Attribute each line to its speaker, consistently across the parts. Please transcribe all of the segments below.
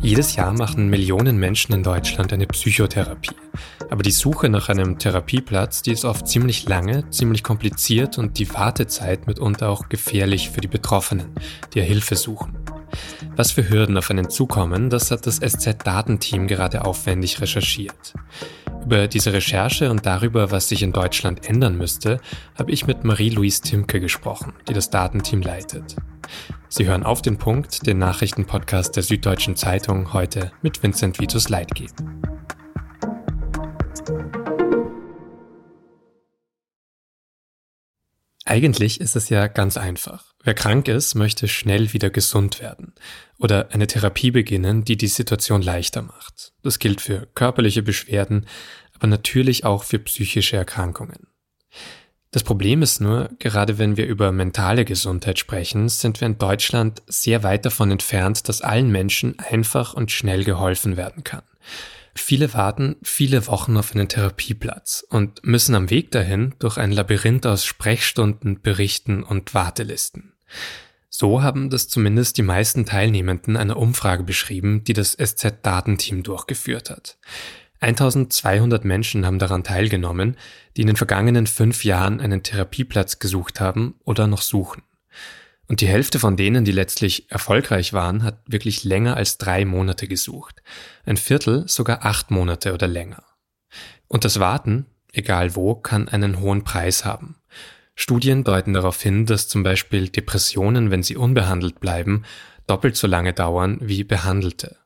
Speaker 1: Jedes Jahr machen Millionen Menschen in Deutschland eine Psychotherapie. Aber die Suche nach einem Therapieplatz, die ist oft ziemlich lange, ziemlich kompliziert und die Wartezeit mitunter auch gefährlich für die Betroffenen, die Hilfe suchen. Was für Hürden auf einen zukommen, das hat das SZ-Datenteam gerade aufwendig recherchiert. Über diese Recherche und darüber, was sich in Deutschland ändern müsste, habe ich mit Marie-Louise Timke gesprochen, die das Datenteam leitet. Sie hören auf den Punkt, den Nachrichtenpodcast der Süddeutschen Zeitung, heute mit Vincent Vitus Leitgeb. Eigentlich ist es ja ganz einfach. Wer krank ist, möchte schnell wieder gesund werden oder eine Therapie beginnen, die die Situation leichter macht. Das gilt für körperliche Beschwerden, aber natürlich auch für psychische Erkrankungen. Das Problem ist nur, gerade wenn wir über mentale Gesundheit sprechen, sind wir in Deutschland sehr weit davon entfernt, dass allen Menschen einfach und schnell geholfen werden kann. Viele warten viele Wochen auf einen Therapieplatz und müssen am Weg dahin durch ein Labyrinth aus Sprechstunden, Berichten und Wartelisten. So haben das zumindest die meisten Teilnehmenden einer Umfrage beschrieben, die das SZ-Datenteam durchgeführt hat. 1200 Menschen haben daran teilgenommen, die in den vergangenen fünf Jahren einen Therapieplatz gesucht haben oder noch suchen. Und die Hälfte von denen, die letztlich erfolgreich waren, hat wirklich länger als drei Monate gesucht. Ein Viertel sogar acht Monate oder länger. Und das Warten, egal wo, kann einen hohen Preis haben. Studien deuten darauf hin, dass zum Beispiel Depressionen, wenn sie unbehandelt bleiben, doppelt so lange dauern wie behandelte.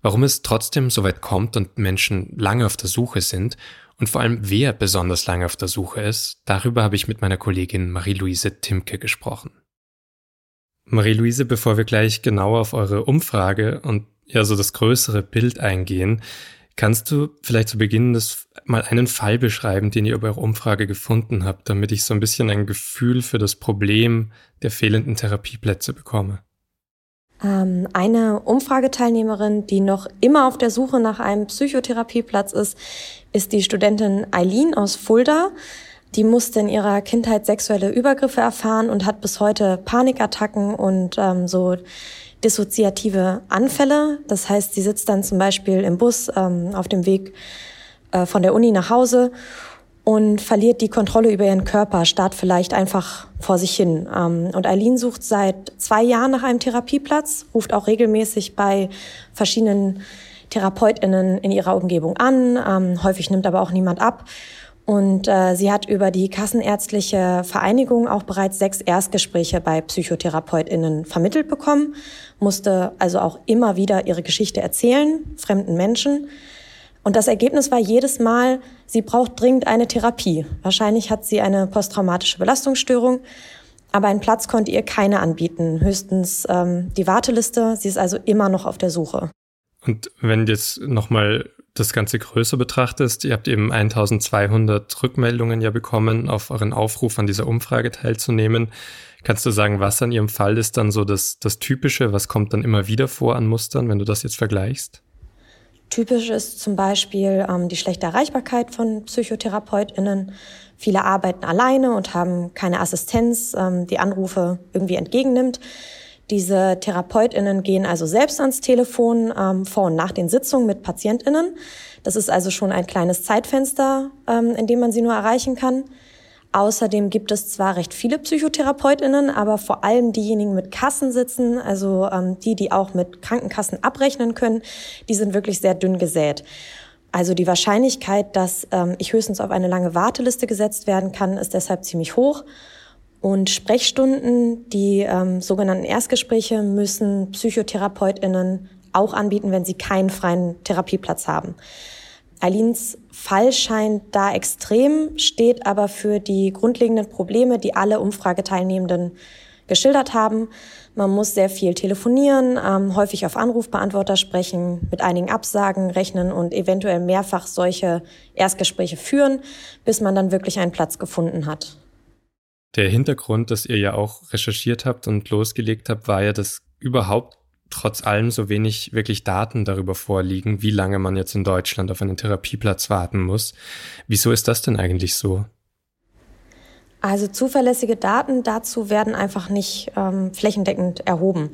Speaker 1: Warum es trotzdem so weit kommt und Menschen lange auf der Suche sind und vor allem wer besonders lange auf der Suche ist, darüber habe ich mit meiner Kollegin Marie-Louise Timke gesprochen. Marie-Louise, bevor wir gleich genauer auf eure Umfrage und ja so das größere Bild eingehen, kannst du vielleicht zu Beginn das mal einen Fall beschreiben, den ihr über eure Umfrage gefunden habt, damit ich so ein bisschen ein Gefühl für das Problem der fehlenden Therapieplätze bekomme?
Speaker 2: Ähm, eine Umfrageteilnehmerin, die noch immer auf der Suche nach einem Psychotherapieplatz ist, ist die Studentin Eileen aus Fulda. Die musste in ihrer Kindheit sexuelle Übergriffe erfahren und hat bis heute Panikattacken und ähm, so dissoziative Anfälle. Das heißt, sie sitzt dann zum Beispiel im Bus ähm, auf dem Weg äh, von der Uni nach Hause und verliert die Kontrolle über ihren Körper, starrt vielleicht einfach vor sich hin. Ähm, und Eileen sucht seit zwei Jahren nach einem Therapieplatz, ruft auch regelmäßig bei verschiedenen TherapeutInnen in ihrer Umgebung an. Ähm, häufig nimmt aber auch niemand ab. Und äh, sie hat über die Kassenärztliche Vereinigung auch bereits sechs Erstgespräche bei PsychotherapeutInnen vermittelt bekommen, musste also auch immer wieder ihre Geschichte erzählen, fremden Menschen. Und das Ergebnis war jedes Mal, sie braucht dringend eine Therapie. Wahrscheinlich hat sie eine posttraumatische Belastungsstörung, aber einen Platz konnte ihr keine anbieten, höchstens ähm, die Warteliste. Sie ist also immer noch auf der Suche.
Speaker 1: Und wenn jetzt nochmal das Ganze größer betrachtest, ihr habt eben 1200 Rückmeldungen ja bekommen, auf euren Aufruf an dieser Umfrage teilzunehmen. Kannst du sagen, was an ihrem Fall ist dann so das, das Typische? Was kommt dann immer wieder vor an Mustern, wenn du das jetzt vergleichst?
Speaker 2: Typisch ist zum Beispiel ähm, die schlechte Erreichbarkeit von PsychotherapeutInnen. Viele arbeiten alleine und haben keine Assistenz, ähm, die Anrufe irgendwie entgegennimmt. Diese TherapeutInnen gehen also selbst ans Telefon ähm, vor und nach den Sitzungen mit PatientInnen. Das ist also schon ein kleines Zeitfenster, ähm, in dem man sie nur erreichen kann. Außerdem gibt es zwar recht viele PsychotherapeutInnen, aber vor allem diejenigen mit Kassen sitzen, also ähm, die, die auch mit Krankenkassen abrechnen können, die sind wirklich sehr dünn gesät. Also die Wahrscheinlichkeit, dass ähm, ich höchstens auf eine lange Warteliste gesetzt werden kann, ist deshalb ziemlich hoch. Und Sprechstunden, die ähm, sogenannten Erstgespräche, müssen PsychotherapeutInnen auch anbieten, wenn sie keinen freien Therapieplatz haben. Eileens Fall scheint da extrem, steht aber für die grundlegenden Probleme, die alle Umfrageteilnehmenden geschildert haben. Man muss sehr viel telefonieren, ähm, häufig auf Anrufbeantworter sprechen, mit einigen Absagen rechnen und eventuell mehrfach solche Erstgespräche führen, bis man dann wirklich einen Platz gefunden hat.
Speaker 1: Der Hintergrund, dass ihr ja auch recherchiert habt und losgelegt habt, war ja, dass überhaupt trotz allem so wenig wirklich Daten darüber vorliegen, wie lange man jetzt in Deutschland auf einen Therapieplatz warten muss. Wieso ist das denn eigentlich so?
Speaker 2: Also zuverlässige Daten dazu werden einfach nicht ähm, flächendeckend erhoben.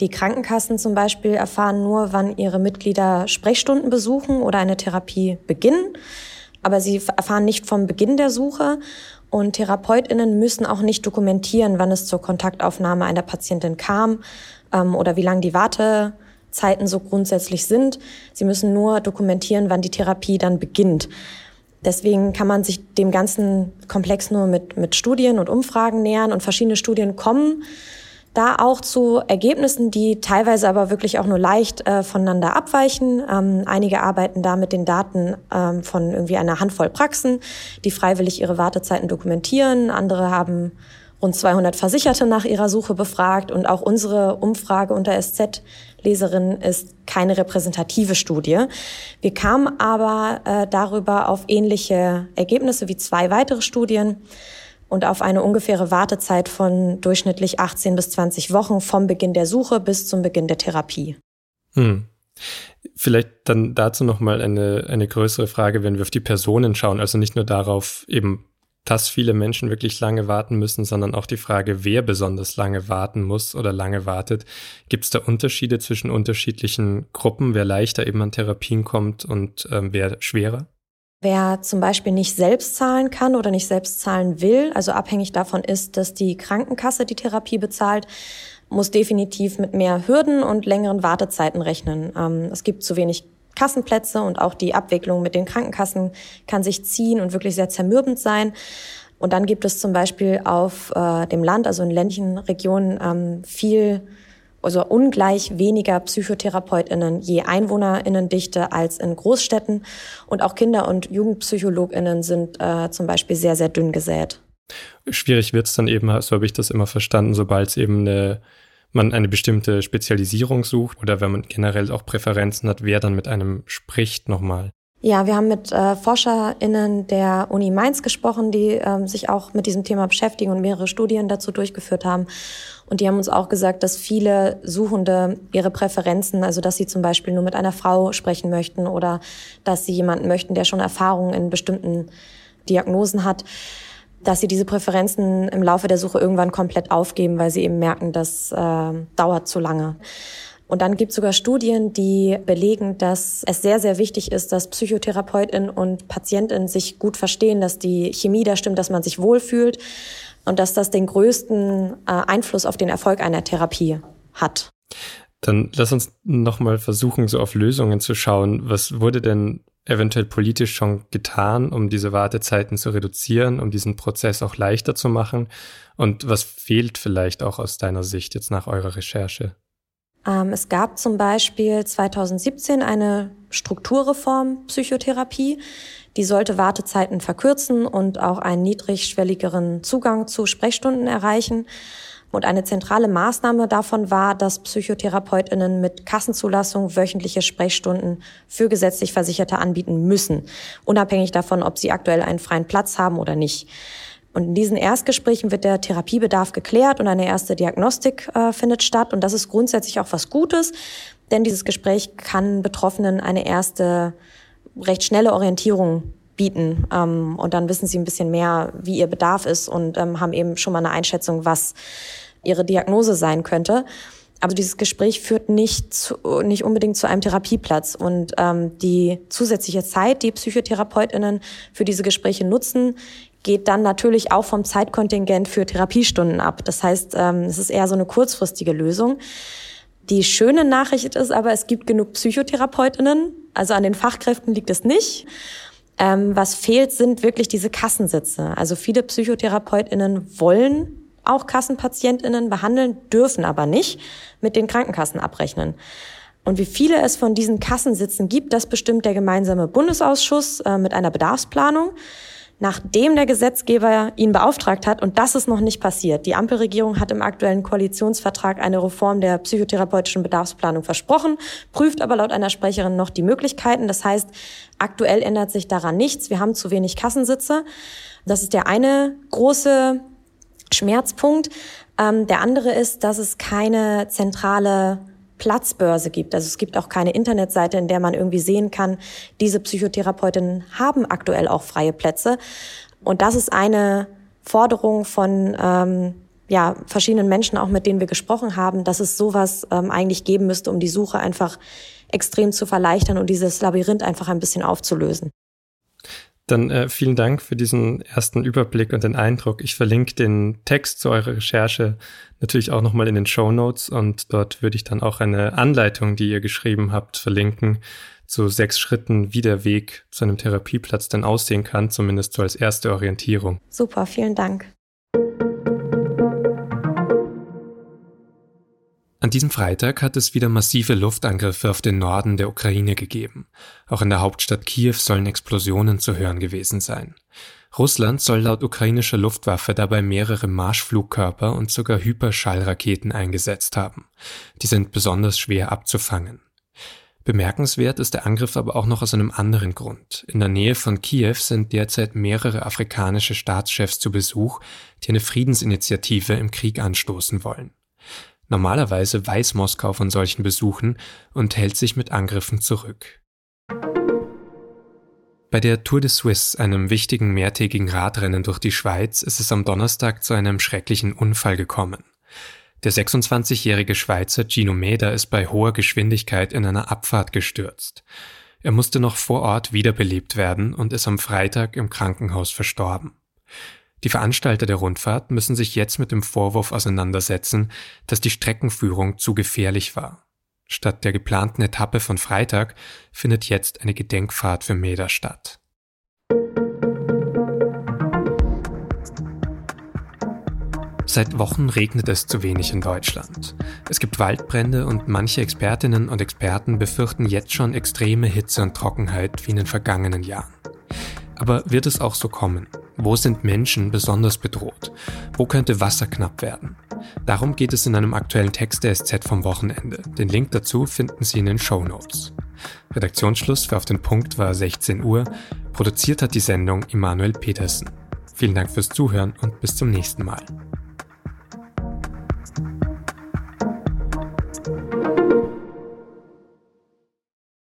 Speaker 2: Die Krankenkassen zum Beispiel erfahren nur, wann ihre Mitglieder Sprechstunden besuchen oder eine Therapie beginnen. Aber sie erfahren nicht vom Beginn der Suche. Und TherapeutInnen müssen auch nicht dokumentieren, wann es zur Kontaktaufnahme einer Patientin kam ähm, oder wie lang die Wartezeiten so grundsätzlich sind. Sie müssen nur dokumentieren, wann die Therapie dann beginnt. Deswegen kann man sich dem ganzen Komplex nur mit, mit Studien und Umfragen nähern und verschiedene Studien kommen da auch zu Ergebnissen, die teilweise aber wirklich auch nur leicht äh, voneinander abweichen. Ähm, einige arbeiten da mit den Daten ähm, von irgendwie einer Handvoll Praxen, die freiwillig ihre Wartezeiten dokumentieren. Andere haben rund 200 Versicherte nach ihrer Suche befragt und auch unsere Umfrage unter SZ-Leserinnen ist keine repräsentative Studie. Wir kamen aber äh, darüber auf ähnliche Ergebnisse wie zwei weitere Studien und auf eine ungefähre Wartezeit von durchschnittlich 18 bis 20 Wochen vom Beginn der Suche bis zum Beginn der Therapie.
Speaker 1: Hm. Vielleicht dann dazu nochmal eine, eine größere Frage, wenn wir auf die Personen schauen, also nicht nur darauf eben, dass viele Menschen wirklich lange warten müssen, sondern auch die Frage, wer besonders lange warten muss oder lange wartet. Gibt es da Unterschiede zwischen unterschiedlichen Gruppen, wer leichter eben an Therapien kommt und ähm, wer schwerer?
Speaker 2: Wer zum Beispiel nicht selbst zahlen kann oder nicht selbst zahlen will, also abhängig davon ist, dass die Krankenkasse die Therapie bezahlt, muss definitiv mit mehr Hürden und längeren Wartezeiten rechnen. Ähm, es gibt zu wenig Kassenplätze und auch die Abwicklung mit den Krankenkassen kann sich ziehen und wirklich sehr zermürbend sein. Und dann gibt es zum Beispiel auf äh, dem Land, also in ländlichen Regionen, ähm, viel also ungleich weniger PsychotherapeutInnen je EinwohnerInnendichte als in Großstädten. Und auch Kinder- und JugendpsychologInnen sind äh, zum Beispiel sehr, sehr dünn gesät.
Speaker 1: Schwierig wird es dann eben, so habe ich das immer verstanden, sobald es eben eine man eine bestimmte Spezialisierung sucht oder wenn man generell auch Präferenzen hat, wer dann mit einem spricht nochmal.
Speaker 2: Ja, wir haben mit äh, ForscherInnen der Uni Mainz gesprochen, die ähm, sich auch mit diesem Thema beschäftigen und mehrere Studien dazu durchgeführt haben. Und die haben uns auch gesagt, dass viele Suchende ihre Präferenzen, also dass sie zum Beispiel nur mit einer Frau sprechen möchten oder dass sie jemanden möchten, der schon Erfahrungen in bestimmten Diagnosen hat, dass sie diese Präferenzen im Laufe der Suche irgendwann komplett aufgeben, weil sie eben merken, das äh, dauert zu lange. Und dann gibt es sogar Studien, die belegen, dass es sehr, sehr wichtig ist, dass Psychotherapeutin und Patientin sich gut verstehen, dass die Chemie da stimmt, dass man sich wohlfühlt und dass das den größten äh, Einfluss auf den Erfolg einer Therapie hat.
Speaker 1: Dann lass uns nochmal versuchen, so auf Lösungen zu schauen. Was wurde denn eventuell politisch schon getan, um diese Wartezeiten zu reduzieren, um diesen Prozess auch leichter zu machen? Und was fehlt vielleicht auch aus deiner Sicht jetzt nach eurer Recherche?
Speaker 2: Ähm, es gab zum Beispiel 2017 eine Strukturreform Psychotherapie. Die sollte Wartezeiten verkürzen und auch einen niedrigschwelligeren Zugang zu Sprechstunden erreichen. Und eine zentrale Maßnahme davon war, dass Psychotherapeutinnen mit Kassenzulassung wöchentliche Sprechstunden für gesetzlich Versicherte anbieten müssen, unabhängig davon, ob sie aktuell einen freien Platz haben oder nicht. Und in diesen Erstgesprächen wird der Therapiebedarf geklärt und eine erste Diagnostik äh, findet statt. Und das ist grundsätzlich auch was Gutes, denn dieses Gespräch kann Betroffenen eine erste recht schnelle Orientierung bieten. Ähm, und dann wissen sie ein bisschen mehr, wie ihr Bedarf ist und ähm, haben eben schon mal eine Einschätzung, was ihre Diagnose sein könnte. Aber dieses Gespräch führt nicht, zu, nicht unbedingt zu einem Therapieplatz. Und ähm, die zusätzliche Zeit, die PsychotherapeutInnen für diese Gespräche nutzen, geht dann natürlich auch vom Zeitkontingent für Therapiestunden ab. Das heißt, ähm, es ist eher so eine kurzfristige Lösung. Die schöne Nachricht ist aber, es gibt genug Psychotherapeutinnen, also an den Fachkräften liegt es nicht. Ähm, was fehlt, sind wirklich diese Kassensitze. Also viele Psychotherapeutinnen wollen auch Kassenpatientinnen behandeln, dürfen aber nicht mit den Krankenkassen abrechnen. Und wie viele es von diesen Kassensitzen gibt, das bestimmt der gemeinsame Bundesausschuss äh, mit einer Bedarfsplanung nachdem der Gesetzgeber ihn beauftragt hat. Und das ist noch nicht passiert. Die Ampelregierung hat im aktuellen Koalitionsvertrag eine Reform der psychotherapeutischen Bedarfsplanung versprochen, prüft aber laut einer Sprecherin noch die Möglichkeiten. Das heißt, aktuell ändert sich daran nichts. Wir haben zu wenig Kassensitze. Das ist der eine große Schmerzpunkt. Ähm, der andere ist, dass es keine zentrale Platzbörse gibt. Also es gibt auch keine Internetseite, in der man irgendwie sehen kann, diese Psychotherapeutinnen haben aktuell auch freie Plätze. Und das ist eine Forderung von ähm, ja, verschiedenen Menschen, auch mit denen wir gesprochen haben, dass es sowas ähm, eigentlich geben müsste, um die Suche einfach extrem zu verleichtern und dieses Labyrinth einfach ein bisschen aufzulösen.
Speaker 1: Dann äh, vielen Dank für diesen ersten Überblick und den Eindruck. Ich verlinke den Text zu eurer Recherche natürlich auch nochmal in den Show Notes und dort würde ich dann auch eine Anleitung, die ihr geschrieben habt, verlinken zu sechs Schritten, wie der Weg zu einem Therapieplatz denn aussehen kann, zumindest so als erste Orientierung.
Speaker 2: Super, vielen Dank.
Speaker 1: Diesem Freitag hat es wieder massive Luftangriffe auf den Norden der Ukraine gegeben. Auch in der Hauptstadt Kiew sollen Explosionen zu hören gewesen sein. Russland soll laut ukrainischer Luftwaffe dabei mehrere Marschflugkörper und sogar Hyperschallraketen eingesetzt haben. Die sind besonders schwer abzufangen. Bemerkenswert ist der Angriff aber auch noch aus einem anderen Grund. In der Nähe von Kiew sind derzeit mehrere afrikanische Staatschefs zu Besuch, die eine Friedensinitiative im Krieg anstoßen wollen. Normalerweise weiß Moskau von solchen Besuchen und hält sich mit Angriffen zurück. Bei der Tour de Suisse, einem wichtigen mehrtägigen Radrennen durch die Schweiz, ist es am Donnerstag zu einem schrecklichen Unfall gekommen. Der 26-jährige Schweizer Gino Meder ist bei hoher Geschwindigkeit in einer Abfahrt gestürzt. Er musste noch vor Ort wiederbelebt werden und ist am Freitag im Krankenhaus verstorben. Die Veranstalter der Rundfahrt müssen sich jetzt mit dem Vorwurf auseinandersetzen, dass die Streckenführung zu gefährlich war. Statt der geplanten Etappe von Freitag findet jetzt eine Gedenkfahrt für Meda statt. Seit Wochen regnet es zu wenig in Deutschland. Es gibt Waldbrände und manche Expertinnen und Experten befürchten jetzt schon extreme Hitze und Trockenheit wie in den vergangenen Jahren. Aber wird es auch so kommen? Wo sind Menschen besonders bedroht? Wo könnte Wasser knapp werden? Darum geht es in einem aktuellen Text der SZ vom Wochenende. Den Link dazu finden Sie in den Show Notes. Redaktionsschluss für Auf den Punkt war 16 Uhr. Produziert hat die Sendung Immanuel Petersen. Vielen Dank fürs Zuhören und bis zum nächsten Mal.